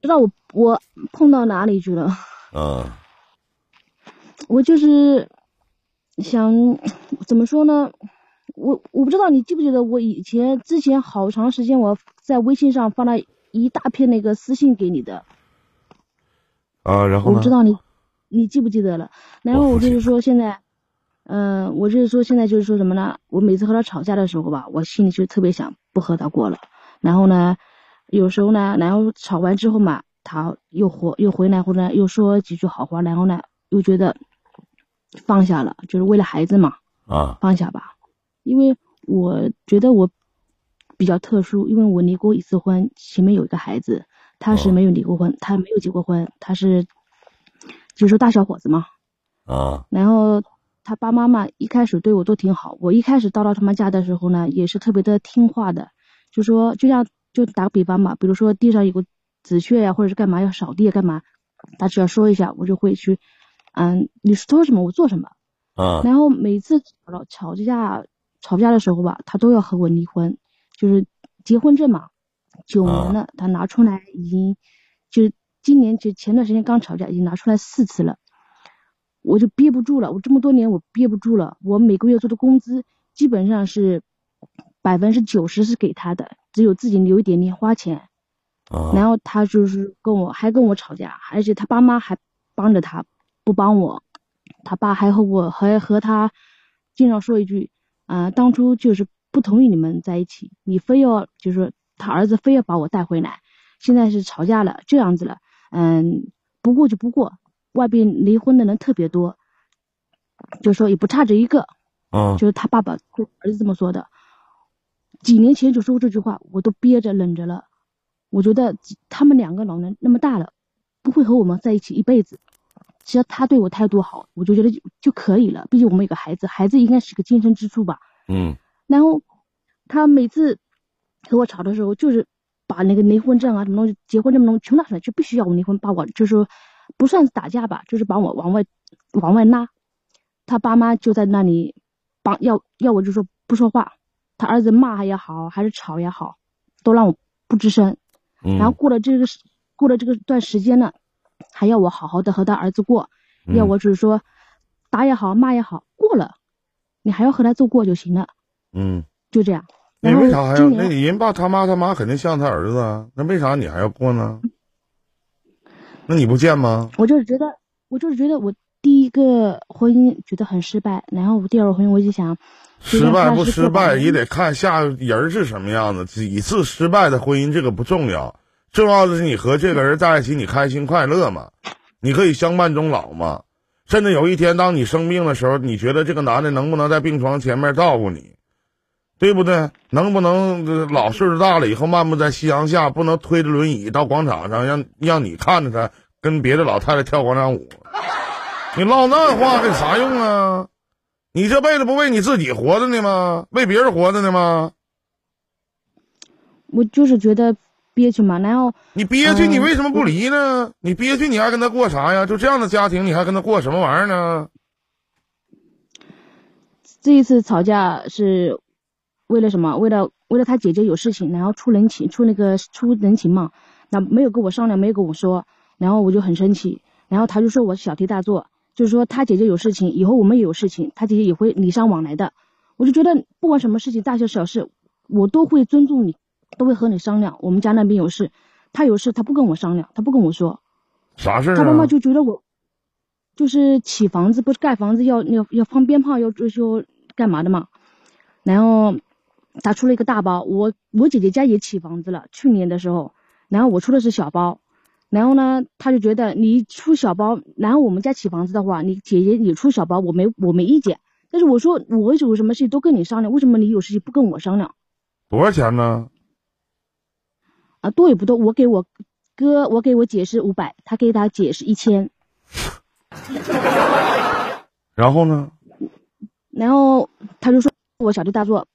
知道我我碰到哪里去了？嗯我就是想怎么说呢？我我不知道你记不记得我以前之前好长时间我在微信上发了一大片那个私信给你的，啊，然后呢我不知？道你你记不记得了？然后我就是说现在，嗯、我就是说现在就是说什么呢？我每次和他吵架的时候吧，我心里就特别想不和他过了。然后呢，有时候呢，然后吵完之后嘛，他又回又回来或者又说几句好话，然后呢又觉得放下了，就是为了孩子嘛，啊放下吧。因为我觉得我比较特殊，因为我离过一次婚，前面有一个孩子，他是哦没有离过婚，他没有结过婚，他是就是说大小伙子嘛。啊然后他爸妈嘛，一开始对我都挺好。我一开始到了他们家的时候呢，也是特别的听话的，就说就像就打个比方嘛，比如说地上有个纸屑呀、或者是干嘛要扫地干嘛，他只要说一下，我就会去，嗯，你说什么我做什么。啊然后每次吵了吵架吵架的时候吧，他都要和我离婚，就是结婚证嘛，九年了，他拿出来已经，就今年就前段时间刚吵架，已经拿出来四次了，我就憋不住了，我这么多年我憋不住了，我每个月做的工资基本上是百分之九十是给他的，只有自己留一点零花钱，啊然后他就是跟我还跟我吵架，而且他爸妈还帮着他，不帮我。他爸还和我还和他经常说一句，啊、当初就是不同意你们在一起，你非要就是他儿子非要把我带回来，现在是吵架了这样子了，嗯，不过就不过，外边离婚的人特别多，就说也不差这一个，啊就是他爸爸对儿子这么说的。几年前就说过这句话，我都憋着忍着了。我觉得他们两个老人那么大了，不会和我们在一起一辈子。只要他对我态度好，我就觉得就就可以了。毕竟我们有个孩子，孩子应该是个精神支柱吧。嗯然后他每次和我吵的时候，就是把那个离婚证啊什么东西、结婚证东西全拿出来，就必须要我离婚，把我就是说不算是打架吧，就是把我往外往外拉。他爸妈就在那里帮要要我就说不说话，他儿子骂也好，还是吵也好，都让我不吱声。嗯，然后过了这个时过了这个段时间呢，还要我好好的和他儿子过，嗯要我只是说打也好骂也好过了，你还要和他做过就行了，嗯，就这样。那为啥还要？那今年人爸他妈他妈肯定像他儿子啊，那为啥你还要过呢？那你不见吗？我就是觉得，我就是觉得我第一个婚姻觉得很失败，然后第二个婚姻我就想，失败不失败也得看下人是什么样子。几次失败的婚姻这个不重要，重要的是你和这个人在一起，你开心快乐嘛，你可以相伴终老嘛。甚至有一天当你生病的时候，你觉得这个男的能不能在病床前面照顾你，对不对？能不能呃老岁数大了以后漫步在夕阳下，不能推着轮椅到广场上让让你看着他跟别的老太太跳广场舞？你唠那话有啥用啊？你这辈子不为你自己活着呢吗？为别人活着呢吗？我就是觉得憋屈嘛，然后你憋屈，嗯你为什么不离呢？你憋屈，你还跟他过啥呀？就这样的家庭，你还跟他过什么玩意儿呢？这一次吵架是为了什么？为了为了他姐姐有事情，然后出人情，出那个出人情嘛，那没有跟我商量，没有跟我说，然后我就很生气，然后他就说我小题大做，就是说他姐姐有事情，以后我们也有事情，他姐姐也会礼尚往来的。我就觉得不管什么事情，大事小事，我都会尊重你，都会和你商量。我们家那边有事，他有事他不跟我商量，他不跟我说，啥事儿他妈妈啊？就觉得我就是起房子，不是盖房子要要要放鞭炮，要就就干嘛的嘛。然后他出了一个大包，我我姐姐家也起房子了，去年的时候，然后我出的是小包。然后呢，他就觉得你出小包，然后我们家起房子的话，你姐姐也出小包，我没我没意见。但是我说我有什么事情都跟你商量，为什么你有事情不跟我商量多少钱呢？啊？多也不多，我给我哥，我给我姐是五百，他给他姐是一千。然后呢？然后他就说我小题大做。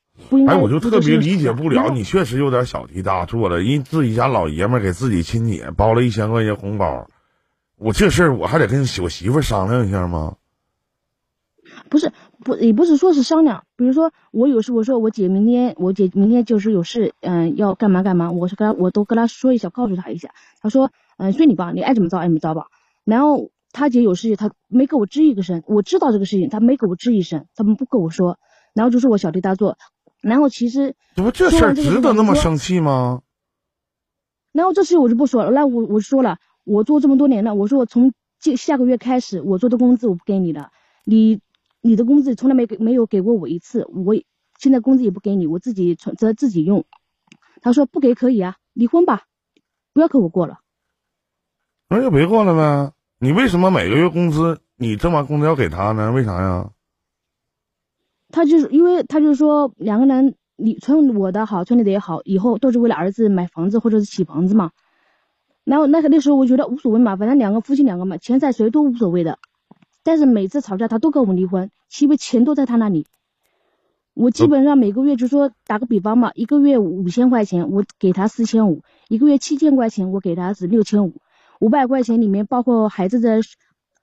哎，我就特别理解不了，你确实有点小题大做了。人自己家老爷们儿给自己亲姐包了一千块钱红包，我这事儿我还得跟我媳妇儿商量一下吗？不是不也不是说是商量，比如说我有时，我说我姐明天我姐明天就是有事，嗯，要干嘛干嘛，我是跟她我都跟她说一下，告诉她一下，她说嗯随你吧，你爱怎么着爱怎么着吧。然后她姐有事情，他没给我吱一个声，我知道这个事情，她没给我吱一声，他们不跟我说，然后就说我小题大做，然后其实这不这事儿值得那么生气吗？然后这事我就不说了，那我我说了，我做这么多年了，我说我从这下个月开始，我做的工资我不给你了，你你的工资从来没给没有给过我一次，我现在工资也不给你，我自己存着自己用。他说不给可以啊，离婚吧，不要跟我过了。那就别过了呗。你为什么每个月工资你挣完工资要给他呢？为啥呀？他就是因为他就是说两个人。你存我的好，存你的也好，以后都是为了儿子买房子或者是起房子嘛。然后那个那时候我觉得无所谓嘛，反正两个夫妻两个嘛，钱在谁都无所谓的。但是每次吵架他都跟我离婚，因为钱都在他那里。我基本上每个月就说打个比方嘛，一个月五千块钱，我给他四千五；一个月七千块钱，我给他是六千五。五百块钱里面包括孩子的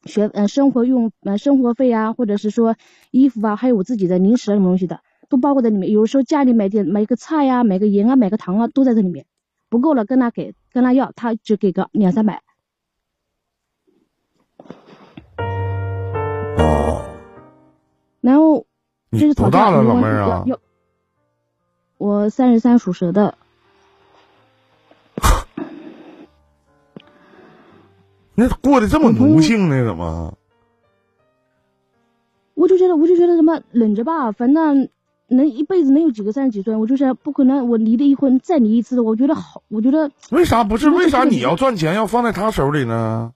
学呃生活用呃生活费啊，或者是说衣服啊，还有我自己的零食什么东西的。都包括在里面，有时候家里买点买个菜呀，买个盐啊，买个糖啊，都在这里面。不够了跟他给，跟他要，他就给个两三百。哦。然后就是多大了，老妹儿啊？我三十三，属蛇的。那过得这么奴性呢？怎么？我就觉得，我就觉得什么忍着吧，反正。能一辈子能有几个三十几岁？我就想不可能，我离的一婚再离一次，我觉得好，我觉得为啥不是？为啥你要赚钱要放在他手里呢？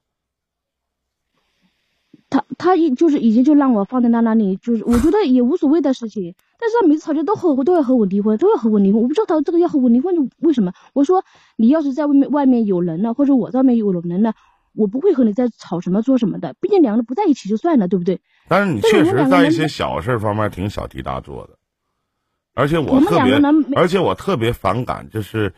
他他一就是已经就让我放在他那里，就是我觉得也无所谓的事情。但是他每次吵架都和我都要和我离婚，都要和我离婚。我不知道他这个要和我离婚就为什么？我说你要是在外面外面有人了，或者我在外面有人了，我不会和你再吵什么做什么的。毕竟两个人不在一起就算了，对不对？但是你确实在一些小事方面挺小题大做的。而且我特别，而且我特别反感，就是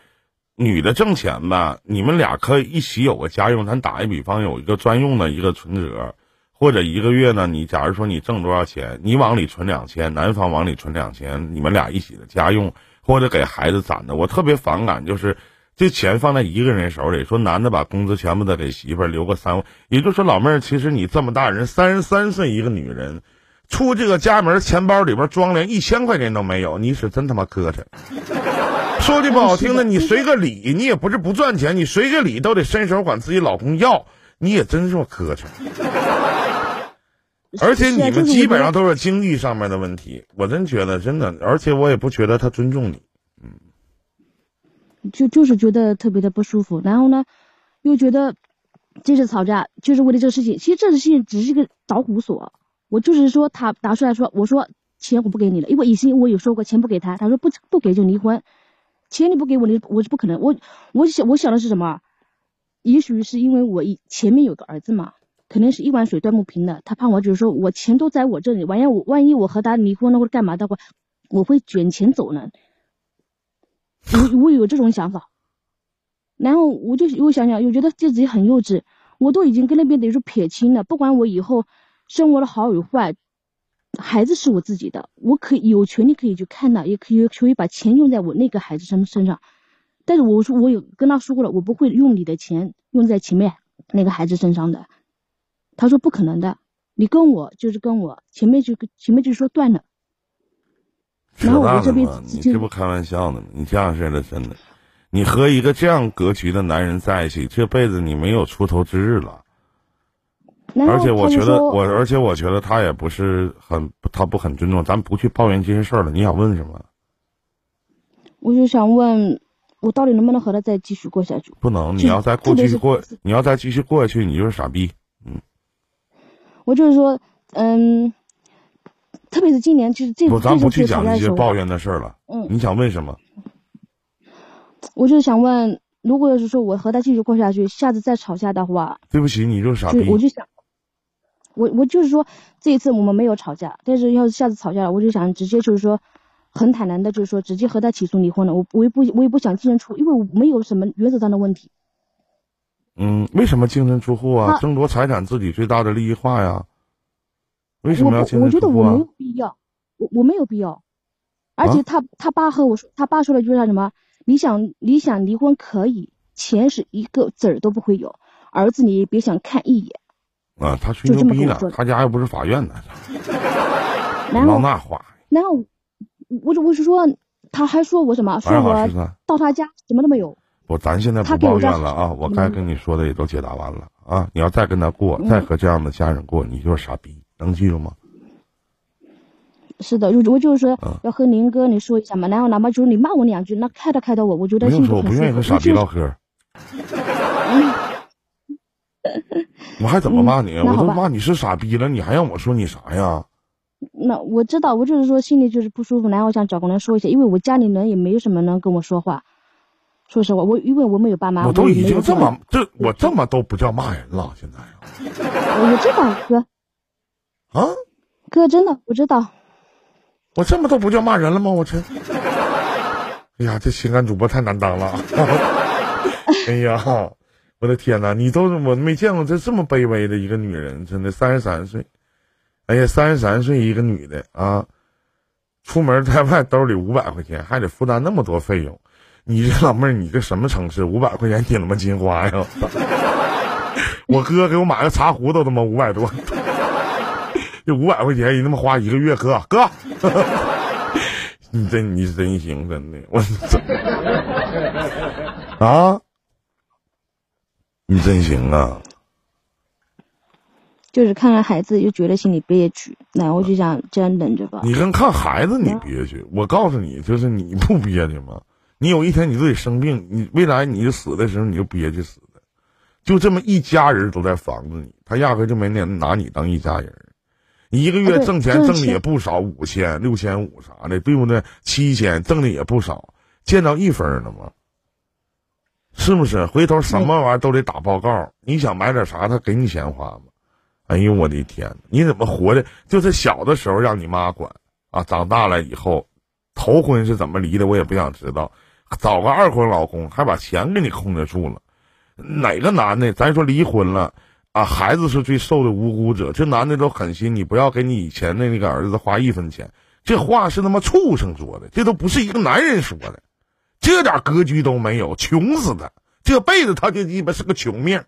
女的挣钱吧，你们俩可以一起有个家用。咱打一比方，有一个专用的一个存折，或者一个月呢，你假如说你挣多少钱，你往里存两千，男方往里存两千，你们俩一起的家用，或者给孩子攒的。我特别反感，就是这钱放在一个人手里，说男的把工资全部都给媳妇儿留个三万，也就是说老妹儿，其实你这么大人，三十三岁一个女人。出这个家门，钱包里边装连一千块钱都没有，你是真他妈磕碜。说句不好听的，你随个礼，你也不是不赚钱，你随个礼都得伸手管自己老公要，你也真是磕碜。而且你们基本上都是经济上面的问题，我真觉得真的，而且我也不觉得他尊重你，嗯。就就是觉得特别的不舒服，然后呢，又觉得这次吵架就是为了这个事情，其实这个事情只是一个导火索。我就是说，他拿出来说，我说钱我不给你了，因为以前我有说过钱不给他，他说不不给就离婚，钱你不给我，你我是不可能。我我想我想的是什么？也许是因为我前面有个儿子嘛，肯定是一碗水端不平的。他怕我就是说我钱都在我这里，万一我万一我和他离婚了或者干嘛的话，我会卷钱走呢。我我有这种想法，然后我就又想想，又觉得自己很幼稚。我都已经跟那边等于说撇清了，不管我以后。生活的好与坏，孩子是我自己的，我可以有权利可以去看到，也可以可以把钱用在我那个孩子身身上。但是我说我有跟他说过了，我不会用你的钱用在前面那个孩子身上的。他说不可能的，你跟我就是跟我前面就前面就说断了。然后我这边你这不开玩笑呢？你这样式的真的，你和一个这样格局的男人在一起，这辈子你没有出头之日了。而且我觉得我，而且我觉得他也不是很，他不很尊重。咱不去抱怨这些事儿了。你想问什么？我就想问，我到底能不能和他再继续过下去？不能，你要再过继续过，你要再继续过下去，你就是傻逼。嗯。我就是说，嗯，特别是今年，就是这不，咱不去讲这些抱怨的事儿了。嗯。你想问什么？我就是想问，如果要是说我和他继续过下去，下次再吵架的话，对不起，你就是傻逼。我就想。我我就是说，这一次我们没有吵架，但是要是下次吵架了，我就想直接就是说，很坦然的，就是说直接和他起诉离婚了。我我也不我也不想净身出，因为我没有什么原则上的问题。嗯，为什么净身出户啊？争夺财产，自己最大的利益化呀。为什么要清我我觉得我没？有必要，我我没有必要。而且他、他爸和我说，他爸说了句啥什么？你想你想离婚可以，钱是一个子儿都不会有，儿子你也别想看一眼。啊，他吹就牛逼呢他家又不是法院的，然后唠那话。然后我就我是说，他还说我什么？说我，到他家什么都没有。不咱现在不抱怨了啊，我该跟你说的也都解答完了啊。你要再跟他过，嗯再和这样的家人过，你就是傻逼，能记住吗？是的，我我就是说嗯要和林哥你说一下嘛，然后哪怕就是你骂我两句，那开导开导我，我觉得不用说，我。不愿意和傻逼唠嗑。我还怎么骂你？我都骂你是傻逼了，你还让我说你啥呀？那我知道，我就是说心里就是不舒服，然后我想找个人说一下，因为我家里人也没有什么人跟我说话。说实话，我因为我没有爸妈，我都已经这么这我这么都不叫骂人了，现在啊我这道哥啊，哥真的我知道，我这么都不叫骂人了吗？我这，哎呀，这情感主播太难当了。哎呀，我的天哪，你都我没见过这这么卑微的一个女人，真的三十三岁，哎呀，三十三岁一个女的啊，出门在外兜里五百块钱，还得负担那么多费用。你这老妹儿，你这什么城市？五百块钱顶他妈金花呀！我哥给我买个茶壶都他妈五百多，这五百块钱你他妈花一个月，哥哥，你真你真行，真的，我真啊，你真行啊！就是看看孩子就觉得心里憋屈，然后就想这样忍着吧。你跟看孩子你憋屈，我告诉你，就是你不憋屈吗？你有一天你自己生病，你未来你就死的时候你就憋屈死的，就这么一家人都在防着你，他压根就没拿拿你当一家人。你一个月挣钱挣的也不少，五千、六千五啥的，对不对？七千挣的也不少，见到一分了吗？是不是？回头什么玩意儿都得打报告。你想买点啥，他给你钱花吗？哎呦我的天！你怎么活的？就是小的时候让你妈管啊，长大了以后，头婚是怎么离的，我也不想知道。找个二婚老公，还把钱给你控制住了。哪个男的，咱说离婚了啊，孩子是最受的无辜者。这男的都狠心，你不要给你以前的那个儿子花一分钱。这话是他妈畜生说的，这都不是一个男人说的，这点格局都没有，穷死他！这辈子他就鸡巴是个穷命，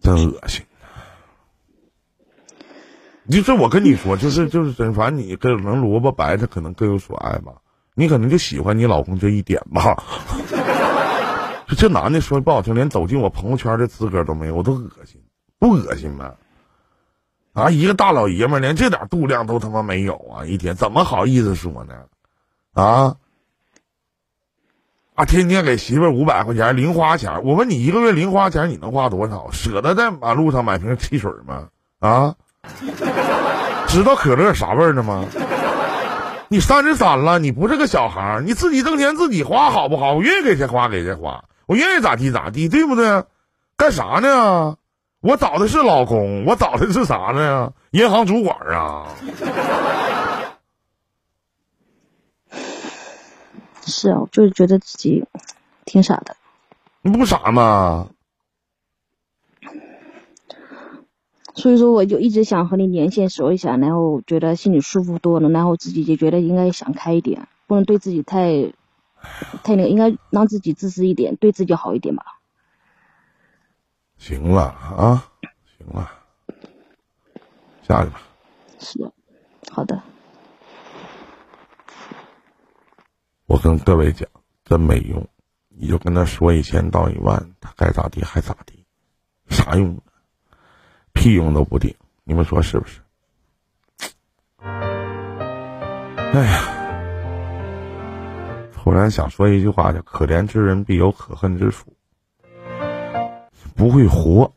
真恶心。就是我跟你说，就是就是真，反正你可能萝卜白，他可能各有所爱吧。你可能就喜欢你老公这一点吧。这男的说不好听，连走进我朋友圈的资格都没有，我都恶心，不恶心吗？啊，一个大老爷们连这点度量都他妈没有啊！一天怎么好意思说呢？啊啊！天天给媳妇儿五百块钱零花钱，我问你一个月零花钱你能花多少？舍得在马路上买瓶汽水吗？啊？知道可乐啥味儿的吗？你三十三了，你不是个小孩儿，你自己挣钱自己花好不好？我愿意给谁花给谁花，我愿意咋地咋地，对不对？干啥呢？我找的是老公，我找的是啥呢？银行主管啊！是啊，我就是觉得自己挺傻的。你不傻吗？所以说，我就一直想和你连线说一下，然后觉得心里舒服多了，然后自己也觉得应该想开一点，不能对自己太太那个，应该让自己自私一点，对自己好一点吧。行了啊，行了，下去吧。是的，好的，我跟各位讲，真没用，你就跟他说一千道一万，他该咋地还咋地，啥用啊？屁用都不顶，你们说是不是？哎呀，突然想说一句话，叫“可怜之人必有可恨之处”，不会活。